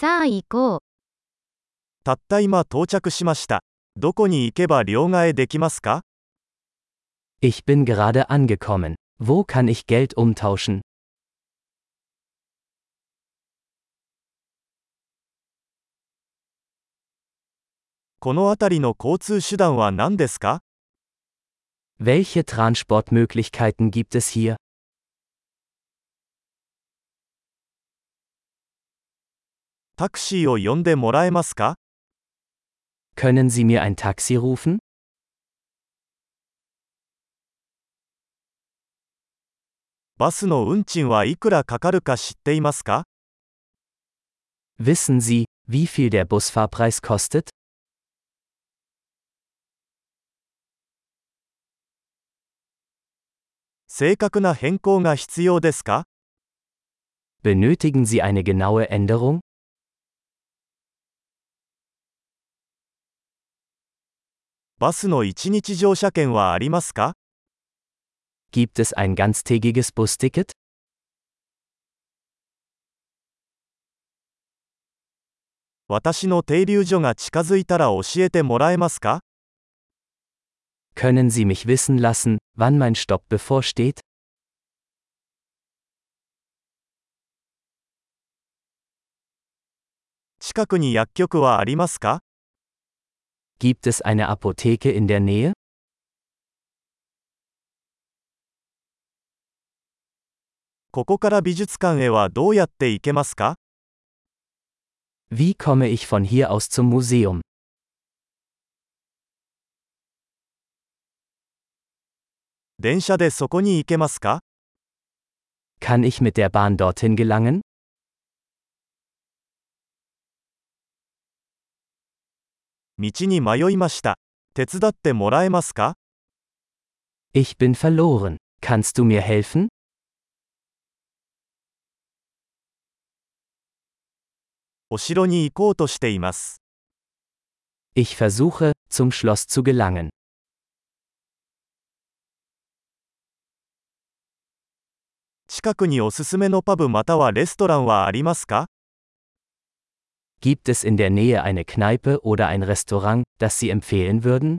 さあ行こう。たった今到着しました。どこに行けば両替できますか Ich bin gerade angekommen. Wo kann ich Geld umtauschen? この辺りの交通手段は何ですか Welche Transportmöglichkeiten gibt es hier? Taxi o yonde moraemasu ka? Können Sie mir ein Taxi rufen? Bus no unchin wa ikura kakaru ka? Wissen Sie, wie viel der Busfahrpreis kostet? Benötigen Sie eine genaue Änderung? バスの1日乗車券はありますか Gibt es ein ganztägiges Busticket? 私の停留所が近づいたら教えてもらえますか Können Sie mich wissen lassen, wann mein Stopp bevorsteht? 近くに薬局はありますか Gibt es eine Apotheke in der Nähe? Wie komme ich von hier aus zum Museum? Kann ich mit der Bahn dorthin gelangen? 道に迷いました。手伝ってもらえますか Ich bin verloren. Kannst du mir helfen? お城に行こうとしています。Ich versuche, zum Schloss zu gelangen. 近くにおすすめのパブまたはレストランはありますか Gibt es in der Nähe eine Kneipe oder ein Restaurant, das Sie empfehlen würden?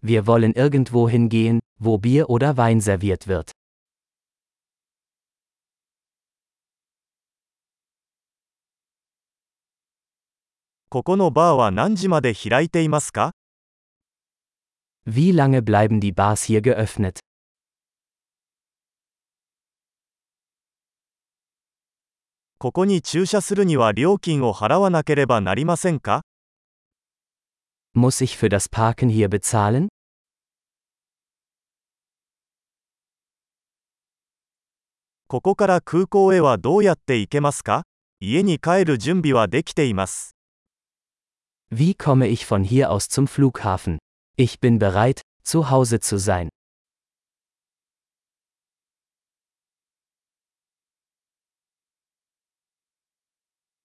Wir wollen irgendwo hingehen, wo Bier oder Wein serviert wird. ここのバーは何時まで開いていますか？Wie lange bleiben die Bars hier geöffnet? ここに駐車するには料金を払わなければなりませんか？Muss ich für das Parken hier bezahlen? ここから空港へはどうやって行けますか？家に帰る準備はできています。Wie komme ich von hier aus zum Flughafen? Ich bin bereit, zu Hause zu sein.